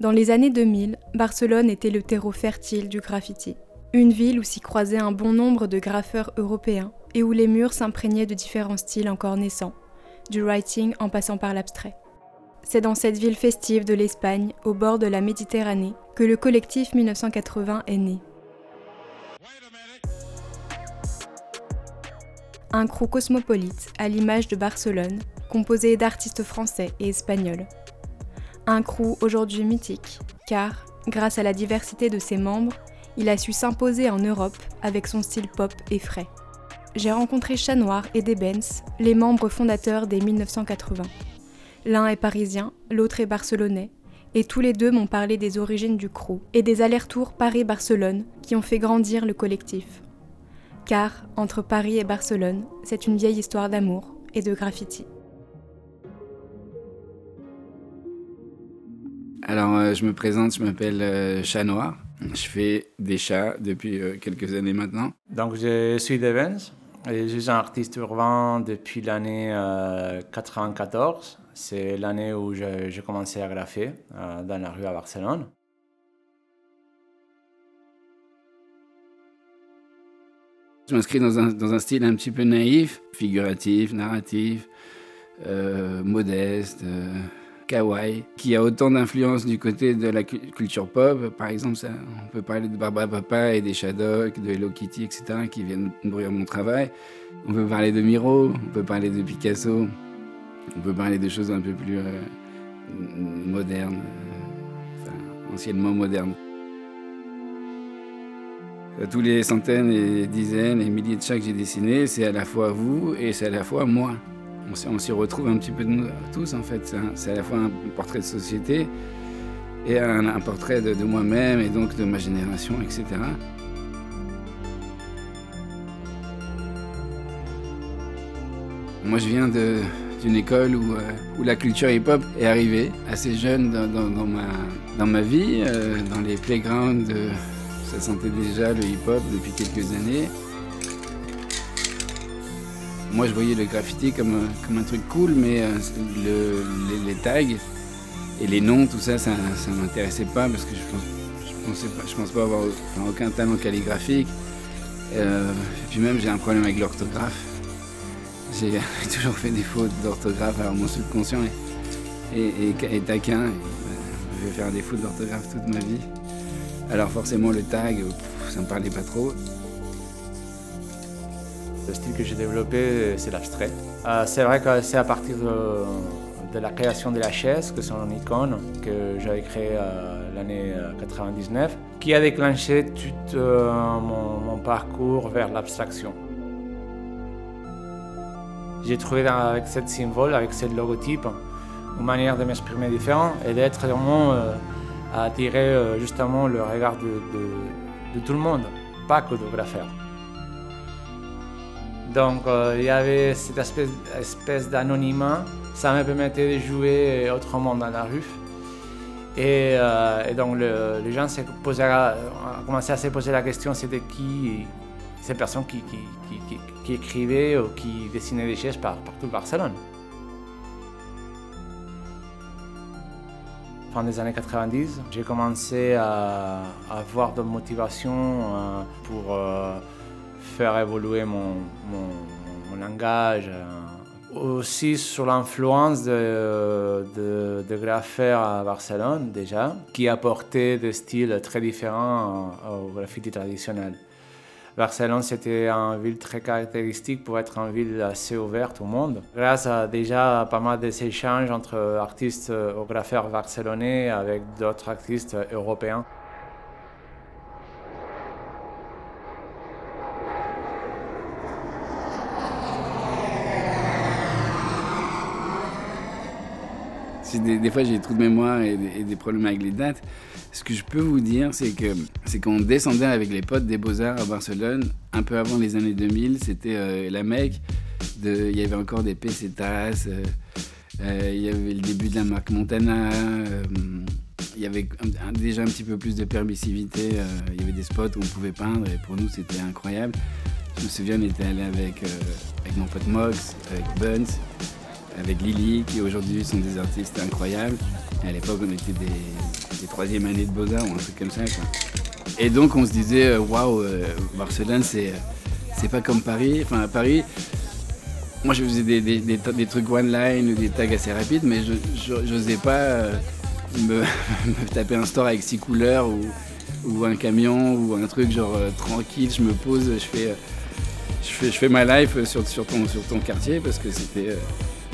Dans les années 2000, Barcelone était le terreau fertile du graffiti. Une ville où s'y croisaient un bon nombre de graffeurs européens et où les murs s'imprégnaient de différents styles encore naissants, du writing en passant par l'abstrait. C'est dans cette ville festive de l'Espagne, au bord de la Méditerranée, que le collectif 1980 est né. Un crew cosmopolite, à l'image de Barcelone, composé d'artistes français et espagnols. Un crew aujourd'hui mythique, car, grâce à la diversité de ses membres, il a su s'imposer en Europe avec son style pop et frais. J'ai rencontré Chat Noir et Debens, les membres fondateurs des 1980. L'un est parisien, l'autre est barcelonais, et tous les deux m'ont parlé des origines du crew et des allers-retours Paris-Barcelone qui ont fait grandir le collectif. Car, entre Paris et Barcelone, c'est une vieille histoire d'amour et de graffiti. Alors, euh, je me présente, je m'appelle euh, Chat Noir. Je fais des chats depuis euh, quelques années maintenant. Donc, je suis Devens et je suis un artiste urbain depuis l'année 1994. C'est l'année où j'ai commencé à graffer dans la rue à Barcelone. Je m'inscris dans un, dans un, style un petit peu naïf, figuratif, narratif, modeste kawaii, qui a autant d'influence du côté de la culture pop. Par exemple, on peut parler de Barbara Papa et des Shadok, de Hello Kitty, etc., qui viennent nourrir mon travail. On peut parler de Miro, on peut parler de Picasso, on peut parler de choses un peu plus euh, modernes, euh, anciennement modernes. Tous les centaines et dizaines et milliers de chats que j'ai dessinés, c'est à la fois vous et c'est à la fois moi on s'y retrouve un petit peu de nous tous en fait. C'est à la fois un portrait de société et un, portrait de, moi-même et donc de ma génération, etc. Moi je viens d'une école où, euh, où, la culture hip-hop est arrivée assez jeune dans, ma, dans ma vie, euh, dans les playgrounds. ça sentait déjà le hip-hop depuis quelques années. Moi, je voyais le graffiti comme, euh, comme un truc cool, mais euh, le, les, tags et les noms, tout ça, ça ne m'intéressait pas parce que je pense, je pensais pas, pense pas avoir aucun talent calligraphique. Euh, et puis même, j'ai un problème avec l'orthographe. J'ai toujours fait des fautes d'orthographe, alors mon subconscient est, taquin. je vais faire des fautes d'orthographe toute ma vie. Alors forcément, le tag, ça me parlait pas trop. Le style que j'ai développé, c'est l'abstrait. Euh, c'est vrai que c'est à partir de, la création de la chaise, que c'est une icône que j'avais créée euh, l'année 99, euh, qui a déclenché tout mon, parcours vers l'abstraction. J'ai trouvé avec ce symbole, avec ce logotype, une manière de m'exprimer différente et d'être vraiment à attirer justement le regard de, tout le monde, pas que de graffeurs. Donc euh, il y avait cette espèce, d'anonymat. Ça me permettait de jouer autrement dans la rue. Et, euh, donc les gens commencé à se poser la question c'était qui ces personnes qui, écrivaient ou qui dessinaient des chaises par, partout Barcelone. Fin des années 90, j'ai commencé à, avoir de motivation euh, pour faire évoluer mon, mon, langage. Euh, aussi sur l'influence de, de, de à Barcelone déjà, qui apportait des styles très différents au graffiti traditionnel. Barcelone, c'était une ville très caractéristique pour être une ville assez ouverte au monde. Grâce à déjà pas mal d'échanges entre artistes ou graffeurs barcelonais avec d'autres artistes européens. Des, fois, j'ai des trous de mémoire et des, problèmes avec les dates. Ce que je peux vous dire, c'est que c'est qu'on descendait avec les potes des Beaux-Arts à Barcelone, un peu avant les années 2000. C'était euh, la Mecque. il y avait encore des pesetas. Euh, euh, il y avait le début de la marque Montana. il y avait déjà un petit peu plus de permissivité. il y avait des spots où on pouvait peindre et pour nous, c'était incroyable. Je me souviens, on était allé avec, avec mon pote Mox, avec Buns avec Lily, qui aujourd'hui sont des artistes incroyables. à l'époque, on était des, c'était troisième année de Beaux-Arts ou un truc comme ça. Et donc on se disait, waouh, Barcelone, c'est, c'est pas comme Paris. Enfin, à Paris, moi je faisais des, des, des, trucs one-line ou des tags assez rapides, mais je n'osais pas me, taper un store avec six couleurs ou, ou un camion ou un truc genre tranquille, je me pose, je fais je fais, je fais ma life sur, sur, ton, sur ton quartier parce que c'était.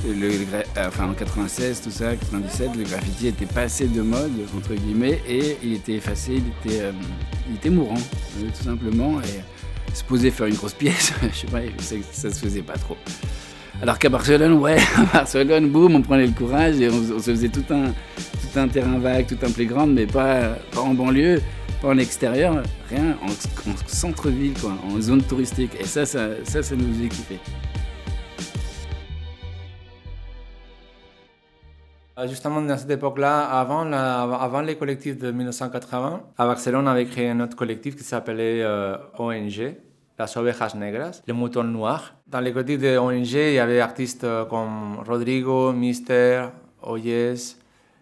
Euh, enfin en 96, tout ça, 97, le graffiti était passé de mode, entre guillemets, et il était effacé, il était, euh, il était mourant, euh, tout simplement. Et se poser faire une grosse pièce, je sais pas, ça se faisait pas trop. Alors qu'à Barcelone, ouais, à Barcelone, boum, on prenait le courage et on, se faisait tout un, tout un terrain vague, tout un playground, mais pas, pas en banlieue pas en extérieur, rien, en, centre-ville, quoi, en zone touristique. Et ça, ça, ça, nous a kiffé. Justement, dans cette époque-là, avant, les collectifs de 1980, à Barcelone, on avait créé un autre collectif qui s'appelait euh, ONG, Las Ovejas Negras, les moutons noirs. Dans les collectifs de ONG, il y avait artistes euh, comme Rodrigo, Mister, Oyes,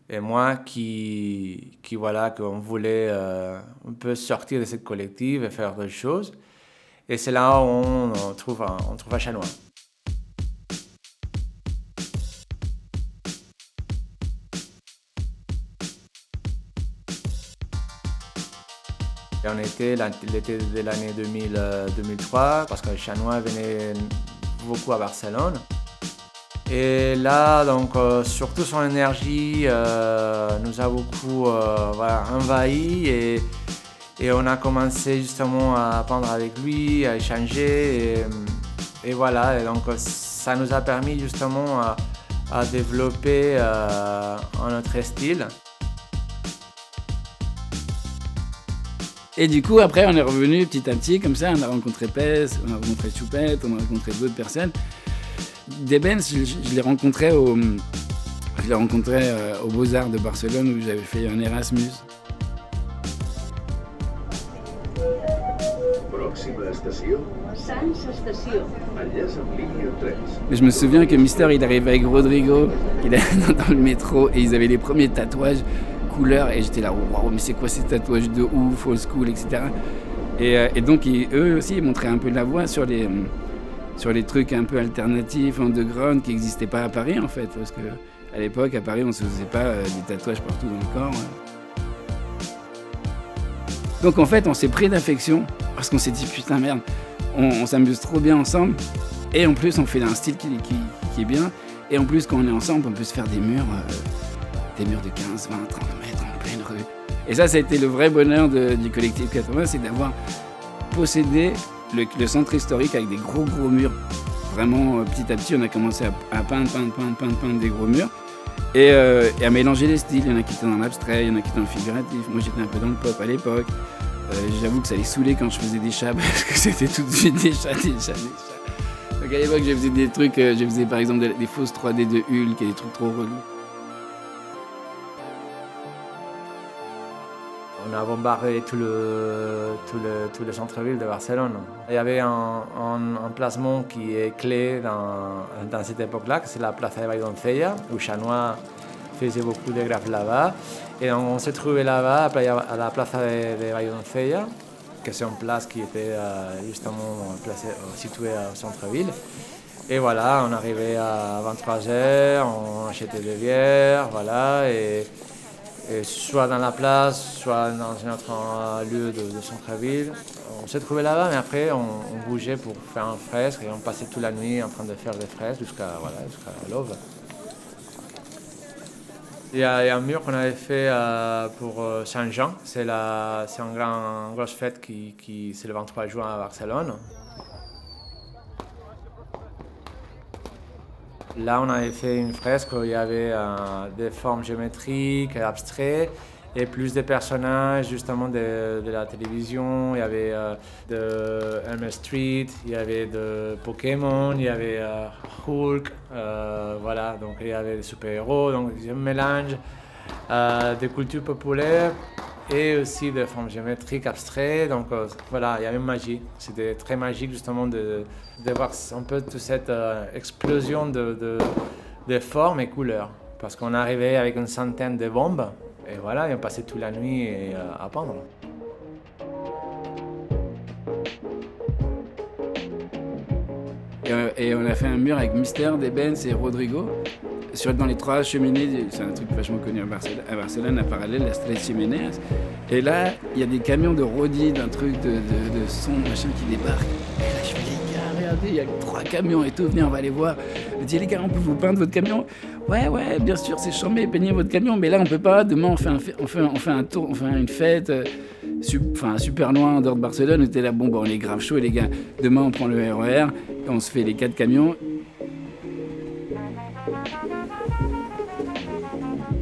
et moi qui, qui voilà, qu'on voulait euh, un peu sortir de cette collective et faire d'autres choses. Et c'est là où on, trouve, un chanois. Et on était l'été de l'année 2003 euh, parce que le chanois venait beaucoup à Barcelone. Et là, donc, euh, surtout son énergie euh, nous a beaucoup euh, envahi et, on a commencé justement à apprendre avec lui, à échanger. Et, voilà, donc ça nous a permis justement à, à développer un autre style. Et du coup, après, on est revenu petit à petit, comme ça, on a rencontré Pes, on a rencontré Choupette, on a rencontré d'autres personnes. Debens, je, je l'ai rencontré au, je l'ai rencontré euh, au Beaux-Arts de Barcelone où j'avais fait un Erasmus. Mais je me souviens que Mister il arrivait avec Rodrigo, il est dans le métro et ils avaient les premiers tatouages et j'étais là waouh mais c'est quoi ces tatouages de ouf, old school etc. Et, euh, et donc eux aussi ils montraient un peu la voie sur les sur les trucs un peu alternatifs, underground, qui n'existaient pas à Paris en fait. Parce que l'époque, à Paris, on ne se faisait pas euh, des tatouages partout dans le corps. Donc en fait, on s'est pris d'affection parce qu'on s'est dit putain merde, on, s'amuse trop bien ensemble. Et en plus, on fait un style qui, est bien. Et en plus, quand on est ensemble, on peut se faire des murs, euh, des murs de 15, 20, 30 mètres rue. Et ça, ça a été le vrai bonheur du collectif 80, c'est d'avoir possédé le, centre historique avec des gros gros murs. Vraiment, euh, petit à petit, on a commencé à, peindre, peindre, peindre, peindre, peindre des gros murs. Euh, et, à mélanger les styles. Il y en a qui étaient dans l'abstrait, il y en a qui étaient dans le figuratif. Moi, j'étais un peu dans le pop à l'époque. Euh, j'avoue que ça allait saouler quand je faisais des chats parce que c'était tout de suite des chats, des chats, des chats. Donc à l'époque, je faisais des trucs, je faisais par exemple des, des fausses 3D de Hulk et des trucs trop relous. On a bombardé tout le, tout le, tout le centre-ville de Barcelone. Il y avait un, un, placement qui est clé dans, dans cette époque-là, c'est la Plaza de Valdoncella, où Chanois faisait beaucoup de graphes là-bas. Et on, s'est trouvé là-bas, à la Plaza de, de que c'est une place qui était euh, justement euh, située au centre-ville. Et voilà, on arrivait à 23h, on achetait des bières, voilà, et soit dans la place, soit dans un autre lieu de, centre-ville. On s'est trouvé là-bas, mais après on, bougeait pour faire un fresque et on passait toute la nuit en train de faire des fresques jusqu'à voilà, l'aube. Il y, a, un mur qu'on avait fait euh, pour euh, Saint-Jean, c'est une grand, grosse fête qui, qui le 23 juin à Barcelone. Là, on avait fait une fresque où il y avait euh, des formes géométriques, abstraites, et plus des personnages justement de, la télévision. Il y avait euh, de Elmer Street, il y avait de Pokémon, il y avait euh, Hulk, voilà, donc il y avait des super-héros, donc un mélange des cultures populaires et aussi des formes géométriques abstraites. Donc voilà, il y avait une magie. C'était très magique justement de, de voir un peu toute cette euh, explosion de, de, formes et couleurs. Parce qu'on arrivait avec une centaine de bombes Et voilà, ils ont passé toute la nuit à peindre. Et, on a fait un mur avec Mister, Debens et Rodrigo. Sur, dans les trois cheminées, c'est un truc vachement connu à Barcelone, à, parallèle, la Tres Chimeneas. Et là, il y a des camions de Rodi, d'un truc de, de, son, machin qui débarquent. Et là, je fais les gars, regardez, il y a trois camions et tout, venez, on va aller voir. Je dis, les gars, on peut vous peindre votre camion? Ouais, ouais, bien sûr, c'est charmé, peignez votre camion, mais là, on peut pas. Demain, on fait un, on fait, on fait un tour, on fait une fête. Euh, enfin, super loin en dehors de Barcelone, on était là, bon, bon, on est grave chaud, les gars. Demain, on prend le RER, et on se fait les quatre camions.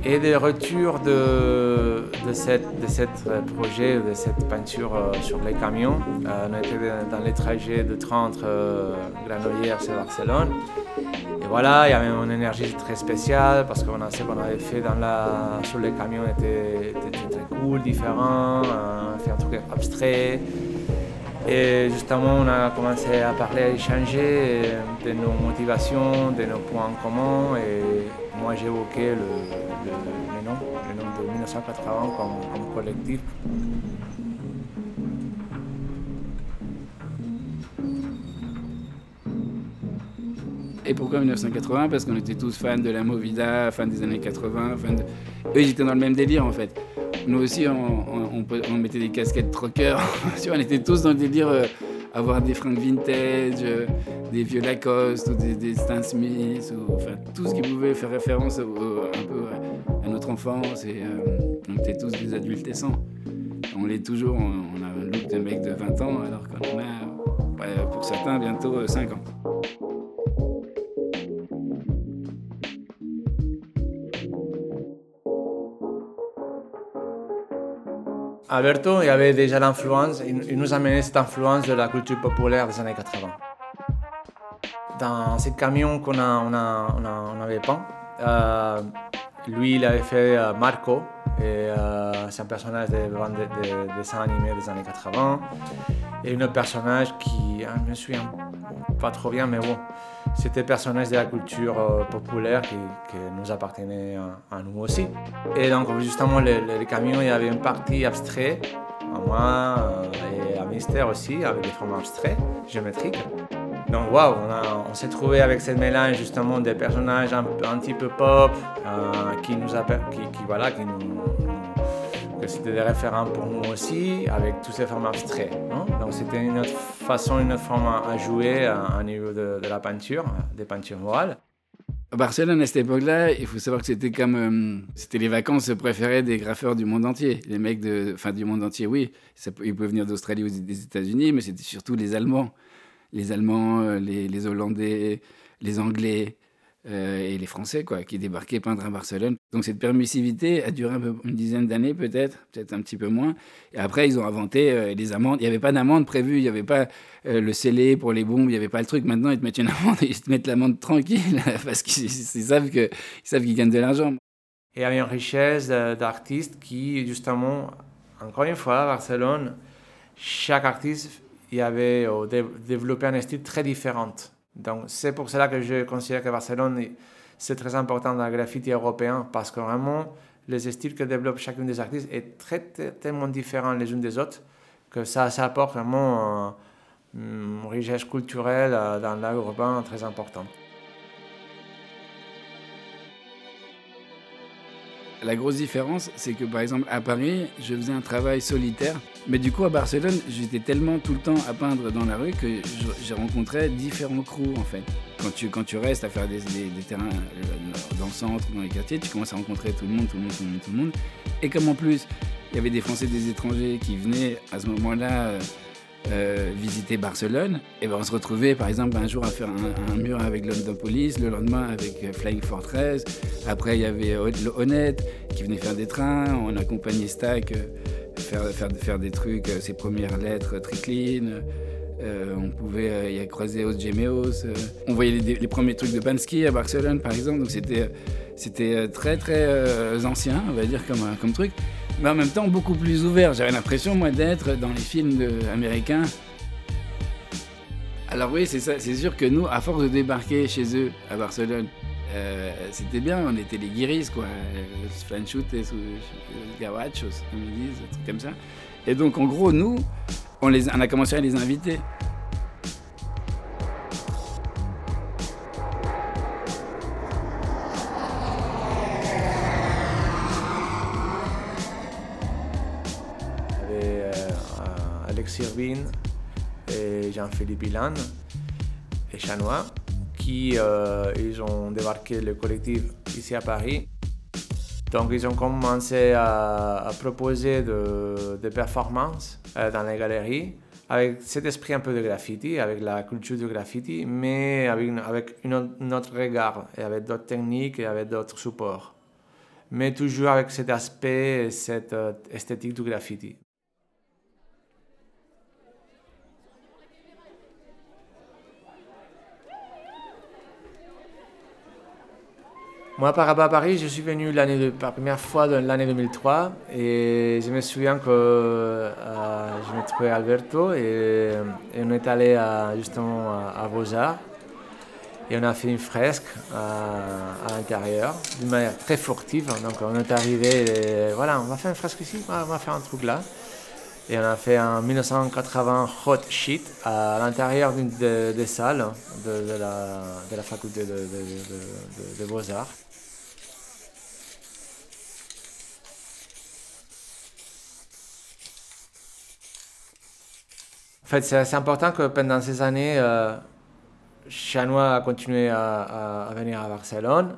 Et des retours de, de, cette, de cette projet, de cette peinture euh, sur les camions. Euh, on était dans les trajets de train entre euh, Granollers et Barcelone. Et voilà, il y avait une énergie très spéciale parce qu'on a ce qu'on avait fait sur les camions était, très cool, différent, fait un truc abstrait. Et justement, on a commencé à parler, à échanger de nos motivations, de nos points en commun. Et moi, j'ai évoqué le, nom, le nom de 1980 comme, collectif. Et pourquoi 1980 Parce qu'on était tous fans de la Movida, fans des années 80. Fans de... Eux, ils étaient dans le même délire en fait. Nous aussi, on, mettait des casquettes truckers. on était tous dans le délire euh, avoir des fringues vintage, euh, des vieux Lacoste ou des, Stan Smith, enfin tout ce qui pouvait faire référence un peu à notre enfance. Et euh, on était tous des adultescents. On l'est toujours, on, a un look de mec de 20 ans alors qu'on a, pour certains, bientôt 5 Alberto, il y avait déjà l'influence, il nous amenait cette influence de la culture populaire des années 80. Dans ce camion qu'on on on avait peint, euh, lui, il avait fait euh, Marco, euh, c'est un personnage de, de, dessin animé des années 80. Et un autre personnage qui, hein, je me souviens pas trop bien, mais bon, c'était personnage de la culture euh, populaire qui, nous appartenait à, nous aussi. Et donc, justement, les, camions, il y avait une partie abstraite, à moi et à Mystère aussi, avec des formes abstraites, géométriques. Donc waouh, on, s'est trouvé avec ce mélange justement des personnages un, petit peu pop euh, qui nous appellent, qui, voilà, qui nous, c'était des référents pour nous aussi, avec tous ces formes abstraits. Donc c'était une autre façon, une autre forme à, jouer à, niveau de, la peinture, des peintures morales. À Barcelone, à cette époque-là, il faut savoir que c'était comme. Euh, c'était les vacances préférées des graffeurs du monde entier. Les mecs de. Enfin, du monde entier, oui. ils pouvaient venir d'Australie ou des États-Unis, mais c'était surtout les Allemands les Allemands, euh, les, Hollandais, les Anglais euh, et les Français quoi, qui débarquaient peindre à Barcelone. Donc cette permissivité a duré une dizaine d'années peut-être, peut-être un petit peu moins. Et après, ils ont inventé euh, les amendes. Il n'y avait pas d'amende prévue, il n'y avait pas le scellé pour les bombes, il n'y avait pas le truc. Maintenant, ils te mettent une amende et ils te mettent l'amende tranquille parce qu'ils savent qu'ils qu'ils gagnent de l'argent. Et il y avait une richesse d'artistes qui, justement, encore une fois, à Barcelone, chaque artiste il avait euh, développé un style très différent. Donc c'est pour cela que je considère que Barcelone, c'est très important dans le graffiti européen parce que vraiment, les styles que développe chacun des artistes est très, tellement différent les unes des autres que ça, ça apporte vraiment une richesse culturelle euh, dans l'art urbain très importante. La grosse différence, c'est que par exemple à Paris, je faisais un travail solitaire, mais du coup à Barcelone, j'étais tellement tout le temps à peindre dans la rue que j'ai rencontré différents crews en fait. Quand tu, quand tu restes à faire des, terrains euh, dans le centre, dans les quartiers, tu commences à rencontrer tout le monde, tout le monde, tout le monde, tout le monde. Et comme en plus, il y avait des Français, des étrangers qui venaient à ce moment-là euh, euh, visiter Barcelone, et ben on se retrouvait par exemple un jour à faire un, mur avec London Police, le lendemain avec euh, Flying Fortress. Après, il y avait Honnête qui venait faire des trains. On accompagnait Stack euh, faire, faire, faire des trucs, ses premières lettres très on pouvait y a croiser Os Gemeos. on voyait les, premiers trucs de Bansky à Barcelone, par exemple. Donc c'était, c'était très très ancien, on va dire, comme, comme truc mais en même temps beaucoup plus ouvert. J'avais l'impression, moi, d'être dans les films américains. Alors oui, c'est sûr que nous, à force de débarquer chez eux à Barcelone, c'était bien, on était les guiris, quoi. Flanchutes, gawachos, comme ils disent, un truc comme ça. Et donc, en gros, nous, on, les, on a commencé à les inviter. Et Ilan et Chanois qui euh, ils ont débarqué le collectif ici à Paris. Donc ils ont commencé à, proposer des performances euh, dans les galeries avec cet esprit un peu de graffiti, avec la culture du graffiti, mais avec, avec un autre regard et avec d'autres techniques et avec d'autres supports. Mais toujours avec cet aspect, cette euh, esthétique du graffiti. Moi, par rapport à Paris, je suis venu la première fois dans l'année 2003 et je me souviens que euh, je me trouvais Alberto et, on est allé justement à, Beaux-Arts et on a fait une fresque à, l'intérieur d'une manière très furtive. Donc on est arrivé et voilà, on va faire une fresque ici, on va faire un truc là. Et on a fait en 1980 hot sheet à l'intérieur d'une des, salles de, la, faculté de Beaux-Arts. Fait, c'est important que pendant ces années, euh, Chanois a continué à, venir à Barcelone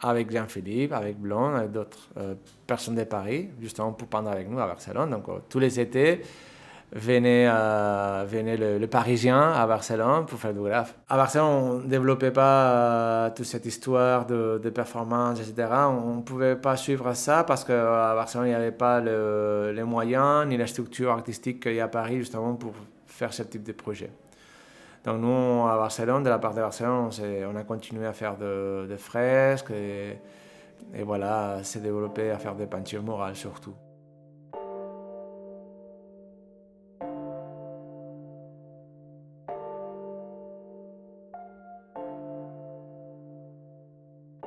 avec Jean-Philippe, avec Blond, avec d'autres euh, personnes de Paris, justement pour prendre avec nous à Barcelone. Donc euh, tous les étés, venait, euh, venait le, Parisien à Barcelone pour faire du graphe. À Barcelone, on ne développait pas toute cette histoire de, de, performance, etc. On ne pouvait pas suivre ça parce qu'à Barcelone, il n'y avait pas les moyens ni la structure artistique qu'il y a à Paris, justement, pour faire ce type de projet. Donc nous, à Barcelone, de la part de Barcelone, on, a continué à faire de, fresques et, et voilà, s'est développé à faire des peintures morales surtout.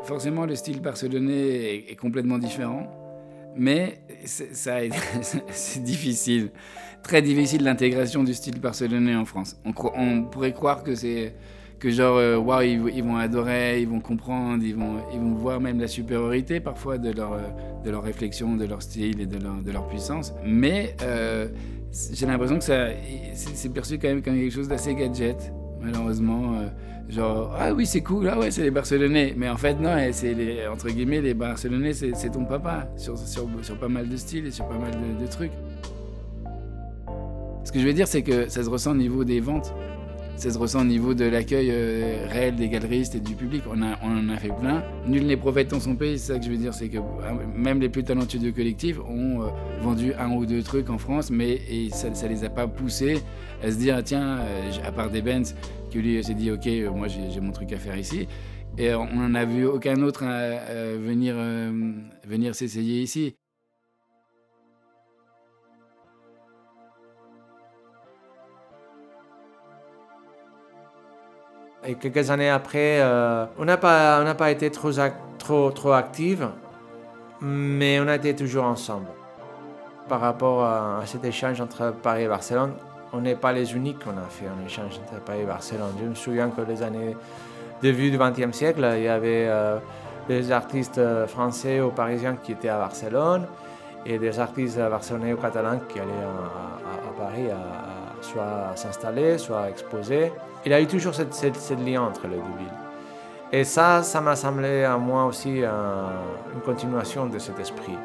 Forcément, le style barcelonais est, complètement différent, mais c'est difficile très difficile l'intégration du style barcelonais en France. On, pourrait croire que c'est que genre euh, ils, vont adorer, ils vont comprendre, ils vont ils vont voir même la supériorité parfois de leur de leur réflexion, de leur style et de leur, de leur puissance. Mais euh, j'ai l'impression que ça c'est perçu quand même comme quelque chose d'assez gadget malheureusement. Euh, genre, ah oui, c'est cool, ah ouais, c'est les Barcelonais. Mais en fait, non, c'est les, entre guillemets, les Barcelonais, c'est ton papa sur, sur, sur, pas mal de styles et sur pas mal de, de trucs. Ce que je veux dire, c'est que ça se ressent au niveau des ventes. Ça se ressent au niveau de l'accueil euh, réel des galeristes et du public. On, a, on en a fait plein. Nul n'est prophète dans son pays, c'est ça que je veux dire. C'est que euh, même les plus talentueux du collectif ont euh, vendu un ou deux trucs en France, mais et ça ne les a pas poussés à se dire tiens, à part des Benz, qui lui s'est dit ok, moi j'ai mon truc à faire ici. Et on n'en a vu aucun autre venir, venir s'essayer ici. Et quelques années après, euh, on n'a pas, on pas été trop, trop, trop actifs, mais on a été toujours ensemble. Par rapport à, cet échange entre Paris et Barcelone, on n'est pas les uniques qu'on a fait un échange entre Paris et Barcelone. Je me souviens que les années début du XXe siècle, il y avait euh, des artistes français ou parisiens qui étaient à Barcelone et des artistes barcelonais ou catalans qui allaient à, Paris soit s'installer, soit exposer il y a eu toujours cette, cette, lien entre les deux villes. Et ça, ça m'a semblé à moi aussi une continuation de cet esprit.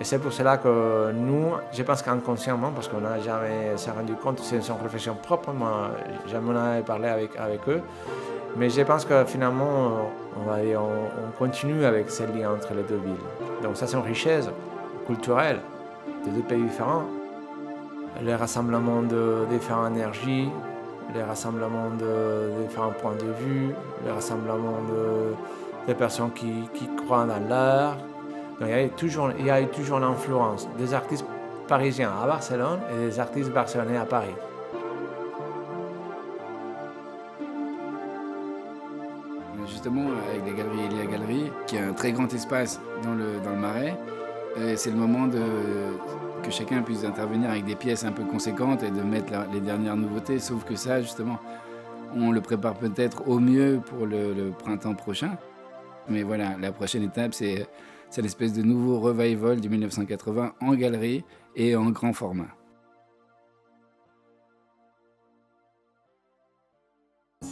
Et c'est pour cela que nous, je pense qu'inconsciemment, parce qu'on n'a jamais rendu compte, c'est une profession propre, moi, jamais on avait parlé avec, eux, mais je pense que finalement, on, on, continue avec ce lien entre les deux villes. Donc ça, c'est une richesse culturelle de deux pays différents. Les rassemblements de différentes énergies, les rassemblements de, différents points de vue, les rassemblements de, des personnes qui, qui croient dans l'art. il y a toujours, toujours l'influence des artistes parisiens à Barcelone et des artistes barcelonais à Paris. justement avec les galeries Elia Galerie, qui est un très grand espace dans le, dans le Marais. C'est le moment de, que chacun puisse intervenir avec des pièces un peu conséquentes et de mettre les dernières nouveautés. Sauf que ça, justement, on le prépare peut-être au mieux pour le, printemps prochain. Mais voilà, la prochaine étape, c'est l'espèce de nouveau revival du 1980 en galerie et en grand format.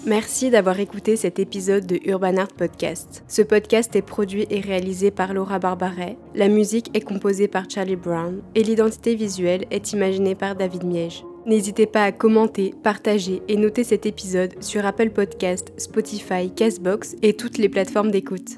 Merci d'avoir écouté cet épisode de Urban Art Podcast. Ce podcast est produit et réalisé par Laura Barbaret, la musique est composée par Charlie Brown et l'identité visuelle est imaginée par David Miege. N'hésitez pas à commenter, partager et noter cet épisode sur Apple Podcast, Spotify, Castbox et toutes les plateformes d'écoute.